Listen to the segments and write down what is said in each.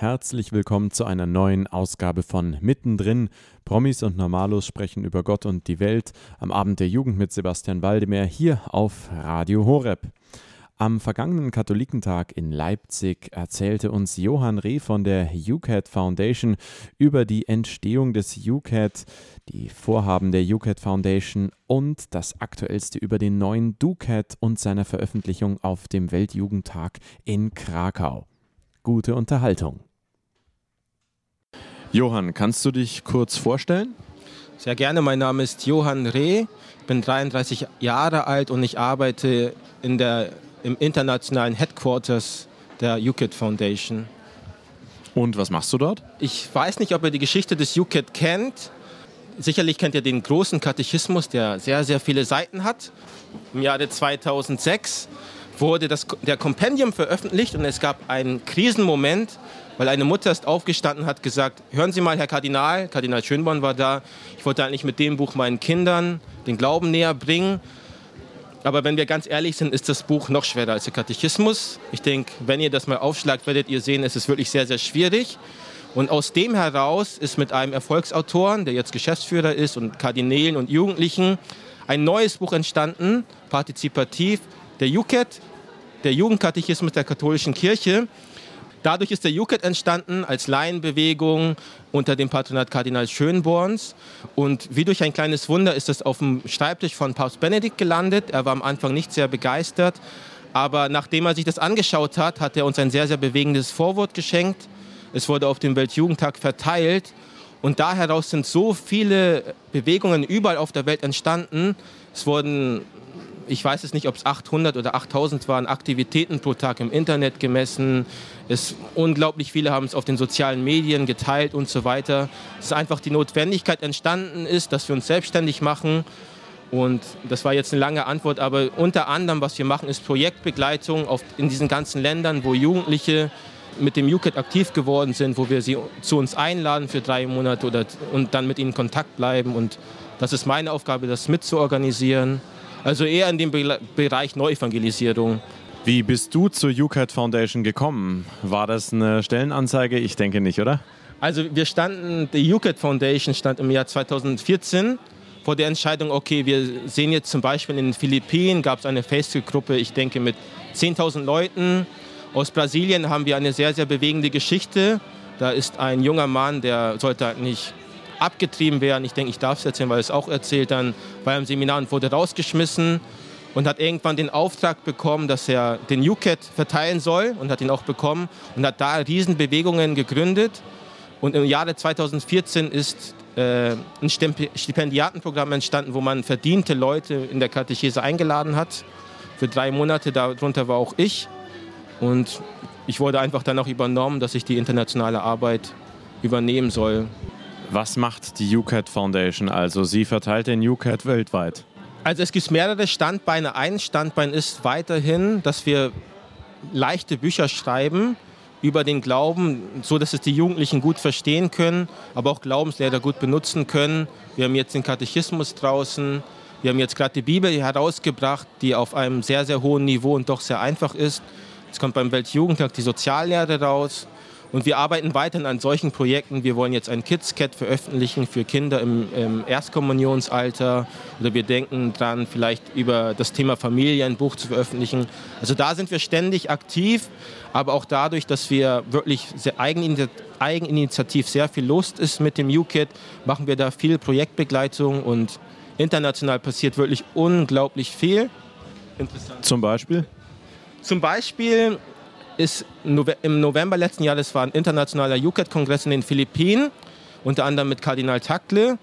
Herzlich willkommen zu einer neuen Ausgabe von Mittendrin. Promis und Normalos sprechen über Gott und die Welt am Abend der Jugend mit Sebastian Waldemar hier auf Radio Horeb. Am vergangenen Katholikentag in Leipzig erzählte uns Johann Reh von der UCAT Foundation über die Entstehung des UCAT, die Vorhaben der UCAT Foundation und das Aktuellste über den neuen DUCAT und seiner Veröffentlichung auf dem Weltjugendtag in Krakau. Gute Unterhaltung. Johann, kannst du dich kurz vorstellen? Sehr gerne, mein Name ist Johann Reh, bin 33 Jahre alt und ich arbeite in der, im internationalen Headquarters der UKIT Foundation. Und was machst du dort? Ich weiß nicht, ob ihr die Geschichte des UKIT kennt. Sicherlich kennt ihr den großen Katechismus, der sehr, sehr viele Seiten hat. Im Jahre 2006 wurde das, der Kompendium veröffentlicht und es gab einen Krisenmoment, weil eine Mutter ist aufgestanden und hat gesagt, hören Sie mal, Herr Kardinal, Kardinal Schönborn war da, ich wollte eigentlich mit dem Buch meinen Kindern den Glauben näher bringen. Aber wenn wir ganz ehrlich sind, ist das Buch noch schwerer als der Katechismus. Ich denke, wenn ihr das mal aufschlagt, werdet ihr sehen, es ist wirklich sehr, sehr schwierig. Und aus dem heraus ist mit einem Erfolgsautoren, der jetzt Geschäftsführer ist und Kardinälen und Jugendlichen, ein neues Buch entstanden, partizipativ, der JUCAT, der Jugendkatechismus der katholischen Kirche. Dadurch ist der JUCAT entstanden als Laienbewegung unter dem Patronat Kardinal Schönborns. Und wie durch ein kleines Wunder ist es auf dem Schreibtisch von Papst Benedikt gelandet. Er war am Anfang nicht sehr begeistert. Aber nachdem er sich das angeschaut hat, hat er uns ein sehr, sehr bewegendes Vorwort geschenkt. Es wurde auf dem Weltjugendtag verteilt. Und da heraus sind so viele Bewegungen überall auf der Welt entstanden. Es wurden ich weiß es nicht, ob es 800 oder 8000 waren, Aktivitäten pro Tag im Internet gemessen. Es, unglaublich viele haben es auf den sozialen Medien geteilt und so weiter. Es ist einfach die Notwendigkeit entstanden ist, dass wir uns selbstständig machen. Und das war jetzt eine lange Antwort, aber unter anderem, was wir machen, ist Projektbegleitung auf, in diesen ganzen Ländern, wo Jugendliche mit dem UKIT aktiv geworden sind, wo wir sie zu uns einladen für drei Monate oder, und dann mit ihnen in Kontakt bleiben. Und das ist meine Aufgabe, das mitzuorganisieren. Also eher in dem Be Bereich Neuevangelisierung. Wie bist du zur UCAT Foundation gekommen? War das eine Stellenanzeige? Ich denke nicht, oder? Also wir standen, die UCAT Foundation stand im Jahr 2014 vor der Entscheidung, okay, wir sehen jetzt zum Beispiel in den Philippinen gab es eine Facebook-Gruppe, ich denke mit 10.000 Leuten. Aus Brasilien haben wir eine sehr, sehr bewegende Geschichte. Da ist ein junger Mann, der sollte halt nicht abgetrieben werden. Ich denke, ich darf es erzählen, weil es auch erzählt dann bei einem Seminar und wurde rausgeschmissen und hat irgendwann den Auftrag bekommen, dass er den UCAT verteilen soll und hat ihn auch bekommen und hat da Riesenbewegungen gegründet. Und im Jahre 2014 ist äh, ein Stipendiatenprogramm entstanden, wo man verdiente Leute in der Katechese eingeladen hat. Für drei Monate, darunter war auch ich. Und ich wurde einfach dann auch übernommen, dass ich die internationale Arbeit übernehmen soll. Was macht die UCAT Foundation also? Sie verteilt den UCAT weltweit. Also es gibt mehrere Standbeine. Ein Standbein ist weiterhin, dass wir leichte Bücher schreiben über den Glauben, so dass es die Jugendlichen gut verstehen können, aber auch Glaubenslehrer gut benutzen können. Wir haben jetzt den Katechismus draußen. Wir haben jetzt gerade die Bibel herausgebracht, die auf einem sehr, sehr hohen Niveau und doch sehr einfach ist. Es kommt beim Weltjugendtag die Soziallehre raus. Und wir arbeiten weiterhin an solchen Projekten. Wir wollen jetzt ein Kids-Cat veröffentlichen für Kinder im, im, Erstkommunionsalter. Oder wir denken dran, vielleicht über das Thema Familie ein Buch zu veröffentlichen. Also da sind wir ständig aktiv, aber auch dadurch, dass wir wirklich sehr eigeninitiativ sehr viel Lust ist mit dem UKIT, machen wir da viel Projektbegleitung und international passiert wirklich unglaublich viel. Interessant. Zum Beispiel? Zum Beispiel ist im November letzten Jahres war ein internationaler UCAT-Kongress in den Philippinen, unter anderem mit Kardinal Takle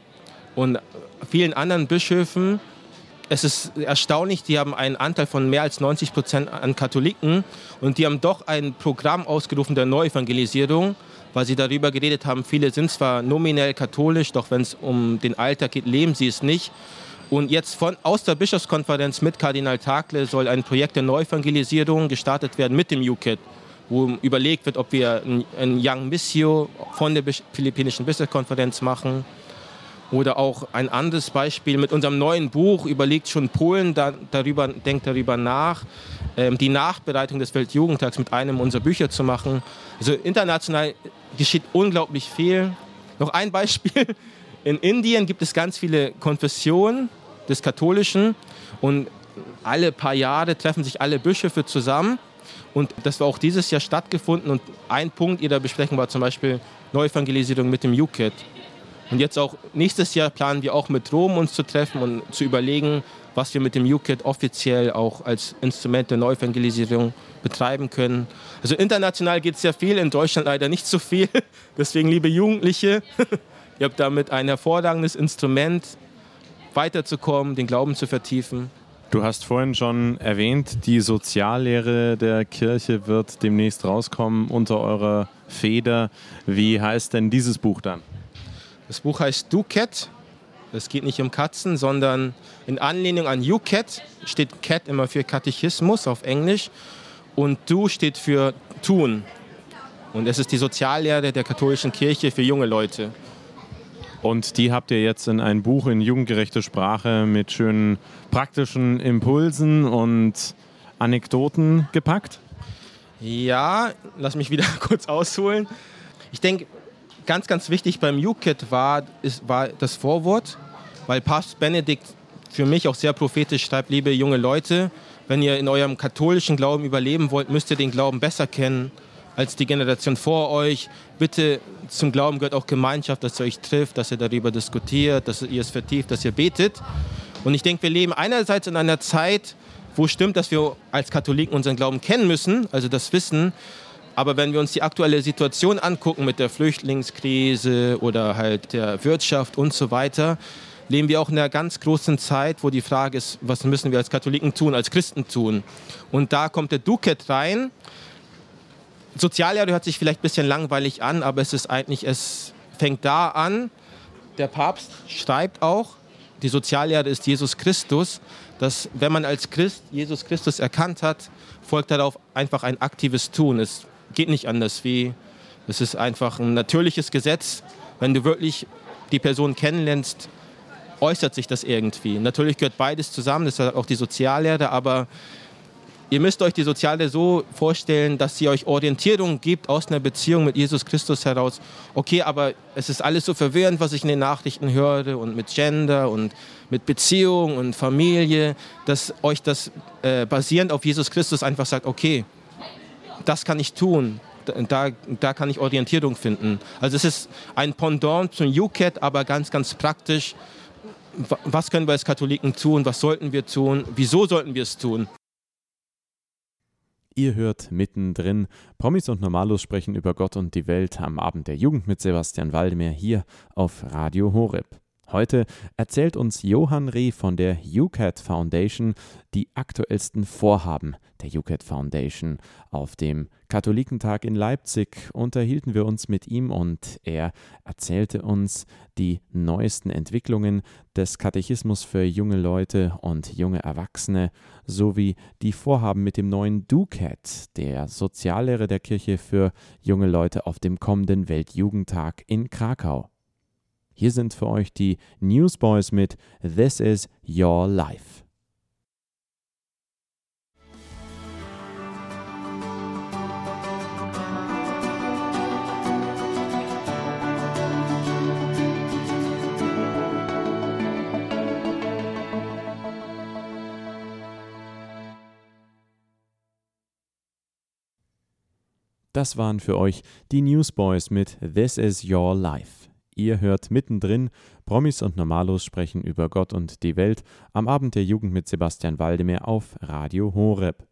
und vielen anderen Bischöfen. Es ist erstaunlich, die haben einen Anteil von mehr als 90 Prozent an Katholiken und die haben doch ein Programm ausgerufen der Neuevangelisierung, weil sie darüber geredet haben, viele sind zwar nominell katholisch, doch wenn es um den Alltag geht, leben sie es nicht. Und jetzt von, aus der Bischofskonferenz mit Kardinal Takle soll ein Projekt der Neuevangelisierung gestartet werden mit dem UKIT, wo überlegt wird, ob wir ein, ein Young Missio von der philippinischen Bischofskonferenz machen. Oder auch ein anderes Beispiel mit unserem neuen Buch überlegt schon Polen da, darüber, denkt darüber nach, ähm, die Nachbereitung des Weltjugendtags mit einem unserer Bücher zu machen. Also international geschieht unglaublich viel. Noch ein Beispiel. In Indien gibt es ganz viele Konfessionen des Katholischen und alle paar Jahre treffen sich alle Bischöfe zusammen. Und das war auch dieses Jahr stattgefunden. Und ein Punkt ihrer Besprechung war zum Beispiel Neuevangelisierung mit dem UKIT. Und jetzt auch nächstes Jahr planen wir auch mit Rom uns zu treffen und zu überlegen, was wir mit dem UKIT offiziell auch als Instrument der Neuevangelisierung betreiben können. Also international geht es sehr viel, in Deutschland leider nicht so viel. Deswegen, liebe Jugendliche, ihr habt damit ein hervorragendes Instrument, weiterzukommen, den Glauben zu vertiefen. Du hast vorhin schon erwähnt, die Soziallehre der Kirche wird demnächst rauskommen unter eurer Feder. Wie heißt denn dieses Buch dann? Das Buch heißt Do Cat. Es geht nicht um Katzen, sondern in Anlehnung an You Cat steht Cat immer für Katechismus auf Englisch und Do steht für Tun. Und es ist die Soziallehre der katholischen Kirche für junge Leute. Und die habt ihr jetzt in ein Buch in jugendgerechte Sprache mit schönen praktischen Impulsen und Anekdoten gepackt? Ja, lass mich wieder kurz ausholen. Ich denke, ganz, ganz wichtig beim UKIT war, ist, war das Vorwort, weil Papst Benedikt für mich auch sehr prophetisch schreibt, liebe junge Leute, wenn ihr in eurem katholischen Glauben überleben wollt, müsst ihr den Glauben besser kennen als die Generation vor euch. Bitte zum Glauben gehört auch Gemeinschaft, dass ihr euch trifft, dass ihr darüber diskutiert, dass ihr es vertieft, dass ihr betet. Und ich denke, wir leben einerseits in einer Zeit, wo stimmt, dass wir als Katholiken unseren Glauben kennen müssen, also das Wissen. Aber wenn wir uns die aktuelle Situation angucken mit der Flüchtlingskrise oder halt der Wirtschaft und so weiter, leben wir auch in einer ganz großen Zeit, wo die Frage ist, was müssen wir als Katholiken tun, als Christen tun. Und da kommt der Duket rein, Soziallehre hört sich vielleicht ein bisschen langweilig an, aber es ist eigentlich, es fängt da an. Der Papst schreibt auch, die Soziallehre ist Jesus Christus, dass wenn man als Christ Jesus Christus erkannt hat, folgt darauf einfach ein aktives Tun. Es geht nicht anders wie, es ist einfach ein natürliches Gesetz. Wenn du wirklich die Person kennenlernst, äußert sich das irgendwie. Natürlich gehört beides zusammen, das ist auch die Soziallehre, aber Ihr müsst euch die Soziale so vorstellen, dass sie euch Orientierung gibt aus einer Beziehung mit Jesus Christus heraus. Okay, aber es ist alles so verwirrend, was ich in den Nachrichten höre und mit Gender und mit Beziehung und Familie, dass euch das äh, basierend auf Jesus Christus einfach sagt, okay, das kann ich tun, da, da kann ich Orientierung finden. Also es ist ein Pendant zum UCAT, aber ganz, ganz praktisch. Was können wir als Katholiken tun? Was sollten wir tun? Wieso sollten wir es tun? Ihr hört mittendrin. Promis und Normalos sprechen über Gott und die Welt am Abend der Jugend mit Sebastian Waldemar hier auf Radio Horeb. Heute erzählt uns Johann Reh von der UCAT Foundation die aktuellsten Vorhaben der UCAT Foundation. Auf dem Katholikentag in Leipzig unterhielten wir uns mit ihm und er erzählte uns die neuesten Entwicklungen des Katechismus für junge Leute und junge Erwachsene sowie die Vorhaben mit dem neuen DUCAT, der Soziallehre der Kirche für junge Leute auf dem kommenden Weltjugendtag in Krakau. Hier sind für euch die Newsboys mit This is Your Life. Das waren für euch die Newsboys mit This is Your Life. Ihr hört mittendrin Promis und Normalos sprechen über Gott und die Welt am Abend der Jugend mit Sebastian Waldemar auf Radio Horeb.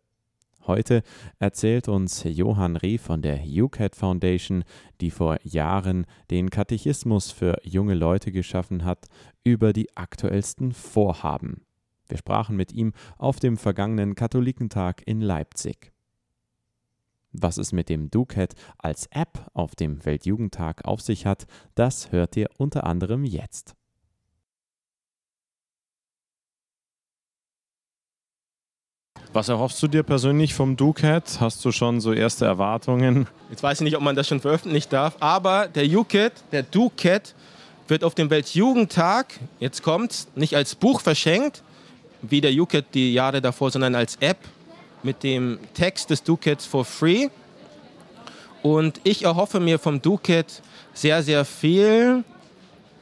Heute erzählt uns Johann Reh von der UCAT Foundation, die vor Jahren den Katechismus für junge Leute geschaffen hat, über die aktuellsten Vorhaben. Wir sprachen mit ihm auf dem vergangenen Katholikentag in Leipzig. Was es mit dem DuCat als App auf dem Weltjugendtag auf sich hat, das hört ihr unter anderem jetzt. Was erhoffst du dir persönlich vom DuCat? Hast du schon so erste Erwartungen? Jetzt weiß ich nicht, ob man das schon veröffentlichen darf, aber der UCAT, der DuCat, wird auf dem Weltjugendtag, jetzt kommt's, nicht als Buch verschenkt, wie der UCAT die Jahre davor, sondern als App mit dem Text des DuCats for free. Und ich erhoffe mir vom DuCat sehr, sehr viel,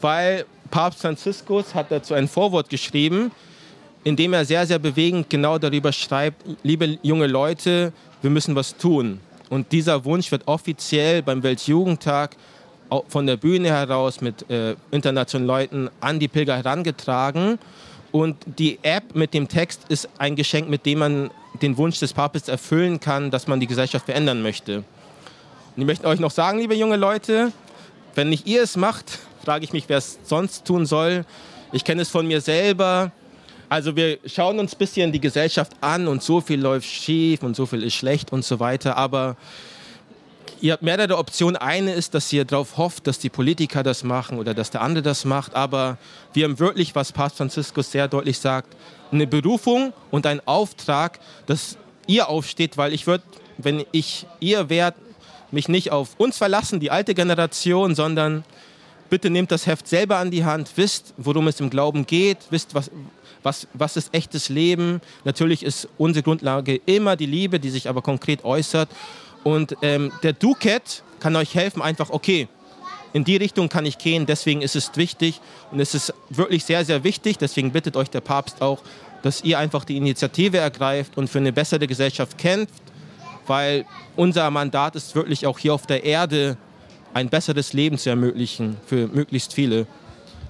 weil Papst Franziskus hat dazu ein Vorwort geschrieben, in dem er sehr, sehr bewegend genau darüber schreibt, liebe junge Leute, wir müssen was tun. Und dieser Wunsch wird offiziell beim Weltjugendtag von der Bühne heraus mit äh, internationalen Leuten an die Pilger herangetragen. Und die App mit dem Text ist ein Geschenk, mit dem man den Wunsch des Papstes erfüllen kann, dass man die Gesellschaft verändern möchte. Und ich möchte euch noch sagen, liebe junge Leute, wenn nicht ihr es macht, frage ich mich, wer es sonst tun soll. Ich kenne es von mir selber. Also wir schauen uns ein bisschen die Gesellschaft an und so viel läuft schief und so viel ist schlecht und so weiter. Aber ihr habt mehrere Optionen. Eine ist, dass ihr darauf hofft, dass die Politiker das machen oder dass der andere das macht. Aber wir haben wirklich, was Papst Franziskus sehr deutlich sagt, eine Berufung und einen Auftrag, dass ihr aufsteht, weil ich würde, wenn ich ihr wärt, mich nicht auf uns verlassen, die alte Generation, sondern bitte nehmt das Heft selber an die Hand, wisst, worum es im Glauben geht, wisst, was, was, was ist echtes Leben. Natürlich ist unsere Grundlage immer die Liebe, die sich aber konkret äußert. Und ähm, der Ducat kann euch helfen, einfach, okay, in die Richtung kann ich gehen, deswegen ist es wichtig und es ist wirklich sehr, sehr wichtig, deswegen bittet euch der Papst auch, dass ihr einfach die Initiative ergreift und für eine bessere Gesellschaft kämpft, weil unser Mandat ist wirklich auch hier auf der Erde ein besseres Leben zu ermöglichen für möglichst viele.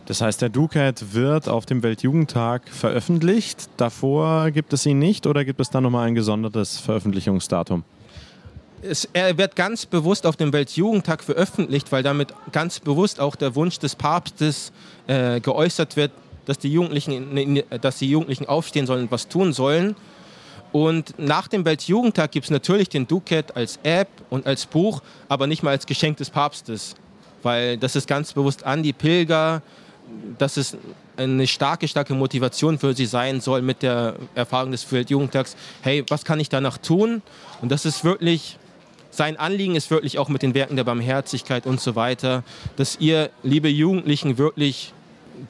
Das heißt, der DuCat wird auf dem Weltjugendtag veröffentlicht. Davor gibt es ihn nicht oder gibt es da nochmal ein gesondertes Veröffentlichungsdatum? Es, er wird ganz bewusst auf dem Weltjugendtag veröffentlicht, weil damit ganz bewusst auch der Wunsch des Papstes äh, geäußert wird, dass die, Jugendlichen, dass die Jugendlichen aufstehen sollen und was tun sollen. Und nach dem Weltjugendtag gibt es natürlich den DuCat als App und als Buch, aber nicht mal als Geschenk des Papstes, weil das ist ganz bewusst an die Pilger, dass es eine starke, starke Motivation für sie sein soll mit der Erfahrung des Weltjugendtags. Hey, was kann ich danach tun? Und das ist wirklich, sein Anliegen ist wirklich auch mit den Werken der Barmherzigkeit und so weiter, dass ihr, liebe Jugendlichen, wirklich,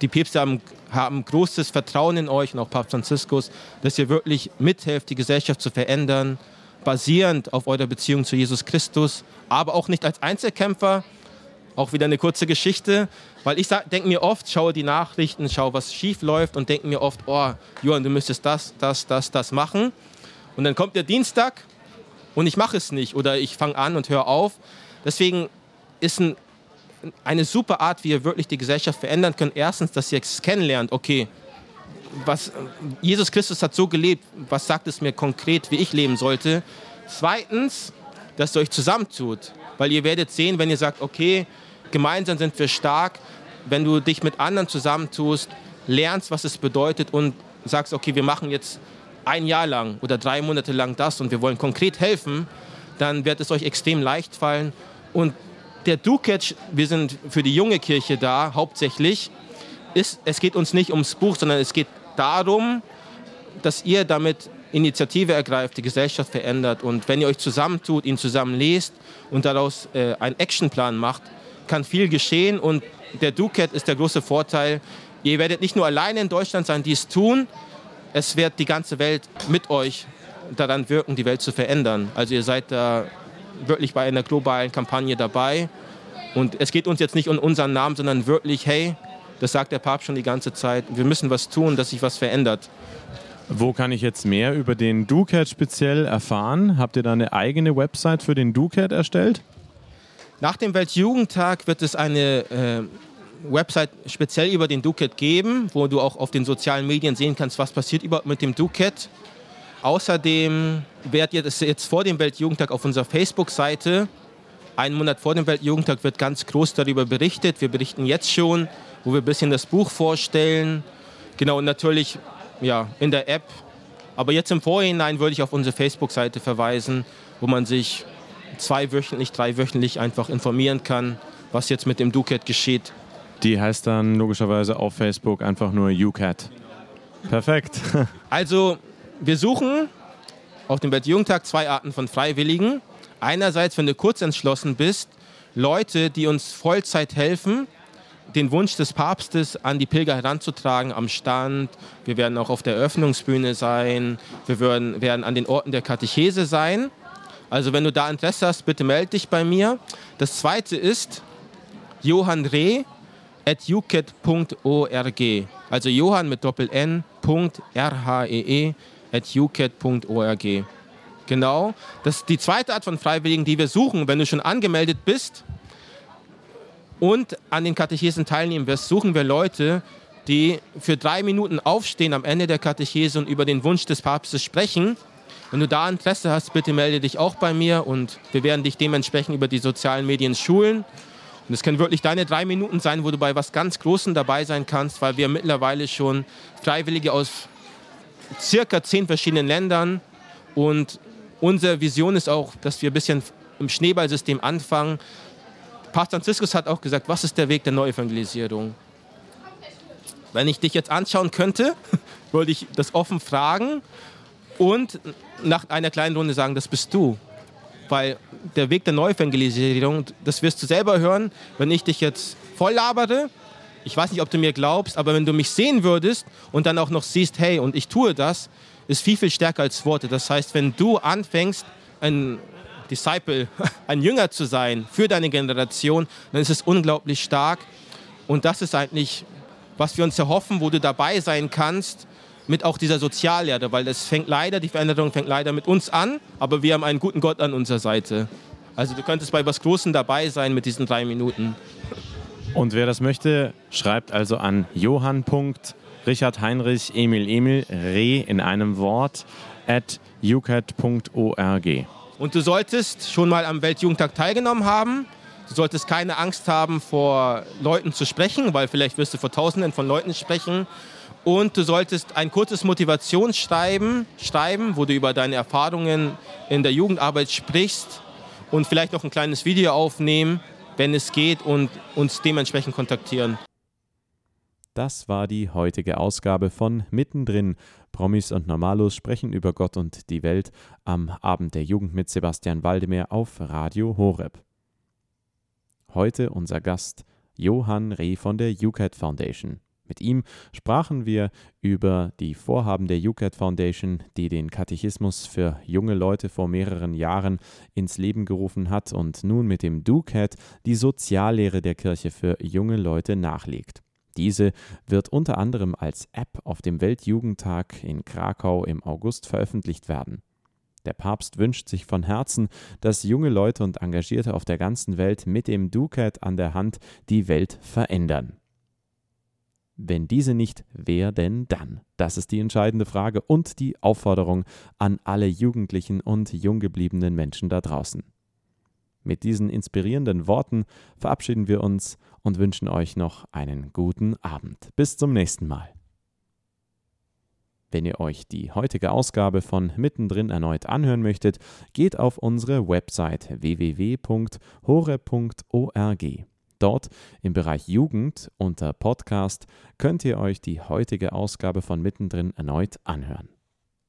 die Päpste haben, haben großes Vertrauen in euch und auch Papst Franziskus, dass ihr wirklich mithelft, die Gesellschaft zu verändern, basierend auf eurer Beziehung zu Jesus Christus, aber auch nicht als Einzelkämpfer, auch wieder eine kurze Geschichte, weil ich denke mir oft, schaue die Nachrichten, schaue, was schief läuft und denke mir oft, oh, Johann, du müsstest das, das, das, das machen. Und dann kommt der Dienstag und ich mache es nicht oder ich fange an und höre auf. Deswegen ist ein, eine super Art, wie ihr wirklich die Gesellschaft verändern könnt. Erstens, dass ihr es kennenlernt, okay, was, Jesus Christus hat so gelebt, was sagt es mir konkret, wie ich leben sollte. Zweitens, dass ihr euch zusammentut, weil ihr werdet sehen, wenn ihr sagt, okay, gemeinsam sind wir stark. Wenn du dich mit anderen zusammentust, lernst, was es bedeutet und sagst, okay, wir machen jetzt ein Jahr lang oder drei Monate lang das und wir wollen konkret helfen, dann wird es euch extrem leicht fallen. Und der Ducatch, wir sind für die junge Kirche da hauptsächlich, ist, es geht uns nicht ums Buch, sondern es geht darum, dass ihr damit Initiative ergreift, die Gesellschaft verändert. Und wenn ihr euch zusammentut, ihn zusammen lest und daraus äh, einen Actionplan macht, kann viel geschehen und der DuCat ist der große Vorteil. Ihr werdet nicht nur alleine in Deutschland sein, die es tun, es wird die ganze Welt mit euch daran wirken, die Welt zu verändern. Also ihr seid da wirklich bei einer globalen Kampagne dabei. Und es geht uns jetzt nicht um unseren Namen, sondern wirklich, hey, das sagt der Papst schon die ganze Zeit, wir müssen was tun, dass sich was verändert. Wo kann ich jetzt mehr über den DuCat speziell erfahren? Habt ihr da eine eigene Website für den DuCat erstellt? Nach dem Weltjugendtag wird es eine äh, Website speziell über den DuCat geben, wo du auch auf den sozialen Medien sehen kannst, was passiert überhaupt mit dem DuCat. Außerdem werdet ihr das jetzt vor dem Weltjugendtag auf unserer Facebook-Seite, einen Monat vor dem Weltjugendtag, wird ganz groß darüber berichtet. Wir berichten jetzt schon, wo wir ein bisschen das Buch vorstellen. Genau, und natürlich ja, in der App. Aber jetzt im Vorhinein würde ich auf unsere Facebook-Seite verweisen, wo man sich zweiwöchentlich, dreiwöchentlich einfach informieren kann, was jetzt mit dem DuCat geschieht. Die heißt dann logischerweise auf Facebook einfach nur UCAT. Perfekt. Also, wir suchen auf dem Weltjugendtag zwei Arten von Freiwilligen. Einerseits, wenn du kurz entschlossen bist, Leute, die uns Vollzeit helfen, den Wunsch des Papstes an die Pilger heranzutragen am Stand. Wir werden auch auf der Eröffnungsbühne sein. Wir werden, an den Orten der Katechese sein. Also wenn du da Interesse hast, bitte melde dich bei mir. Das zweite ist Johann Reh at ucat.org. Also Johann mit Doppel N. R H E E at ucat.org. Genau. Das ist die zweite Art von Freiwilligen, die wir suchen. Wenn du schon angemeldet bist und an den Katechesen teilnehmen wirst, suchen wir Leute, die für drei Minuten aufstehen am Ende der Katechese und über den Wunsch des Papstes sprechen. Wenn du da Interesse hast, bitte melde dich auch bei mir und wir werden dich dementsprechend über die sozialen Medien schulen. Und es können wirklich deine drei Minuten sein, wo du bei was ganz Großem dabei sein kannst, weil wir mittlerweile schon Freiwillige aus circa zehn verschiedenen Ländern und unsere Vision ist auch, dass wir ein bisschen im Schneeballsystem anfangen. Pastor Franziskus hat auch gesagt, was ist der Weg der Neuevangelisierung? Wenn ich dich jetzt anschauen könnte, würde ich das offen fragen und nach einer kleinen Runde sagen, das bist du. Weil der Weg der Neuevangelisierung, das wirst du selber hören, wenn ich dich jetzt voll labere. Ich weiß nicht, ob du mir glaubst, aber wenn du mich sehen würdest und dann auch noch siehst, hey, und ich tue das, ist viel, viel stärker als Worte. Das heißt, wenn du anfängst, ein Disciple, ein Jünger zu sein für deine Generation, dann ist es unglaublich stark. Und das ist eigentlich, was wir uns erhoffen, wo du dabei sein kannst, mit auch dieser Soziallehre, weil es fängt leider, die Veränderung fängt leider mit uns an, aber wir haben einen guten Gott an unserer Seite. Also du könntest bei was Großem dabei sein mit diesen drei Minuten. Und wer das möchte, schreibt also an Johann. Richard Heinrich Emil Emil Reh in einem Wort at ucat.org. Und du solltest schon mal am Weltjugendtag teilgenommen haben. Du solltest keine Angst haben, vor Leuten zu sprechen, weil vielleicht wirst du vor Tausenden von Leuten sprechen. Und du solltest ein kurzes Motivationsschreiben schreiben, wo du über deine Erfahrungen in der Jugendarbeit sprichst und vielleicht noch ein kleines Video aufnehmen, wenn es geht, und uns dementsprechend kontaktieren. Das war die heutige Ausgabe von Mittendrin. Promis und Normalos sprechen über Gott und die Welt am Abend der Jugend mit Sebastian Waldemar auf Radio Horeb. Heute unser Gast Johann Reh von der UCAT Foundation. Mit ihm sprachen wir über die Vorhaben der UCAT Foundation, die den Katechismus für junge Leute vor mehreren Jahren ins Leben gerufen hat und nun mit dem DUCAT die Soziallehre der Kirche für junge Leute nachlegt. Diese wird unter anderem als App auf dem Weltjugendtag in Krakau im August veröffentlicht werden. Der Papst wünscht sich von Herzen, dass junge Leute und Engagierte auf der ganzen Welt mit dem Ducat an der Hand die Welt verändern. Wenn diese nicht, wer denn dann? Das ist die entscheidende Frage und die Aufforderung an alle Jugendlichen und junggebliebenen Menschen da draußen. Mit diesen inspirierenden Worten verabschieden wir uns und wünschen euch noch einen guten Abend. Bis zum nächsten Mal. Wenn ihr euch die heutige Ausgabe von Mittendrin erneut anhören möchtet, geht auf unsere Website www.hore.org. Dort im Bereich Jugend unter Podcast könnt ihr euch die heutige Ausgabe von Mittendrin erneut anhören.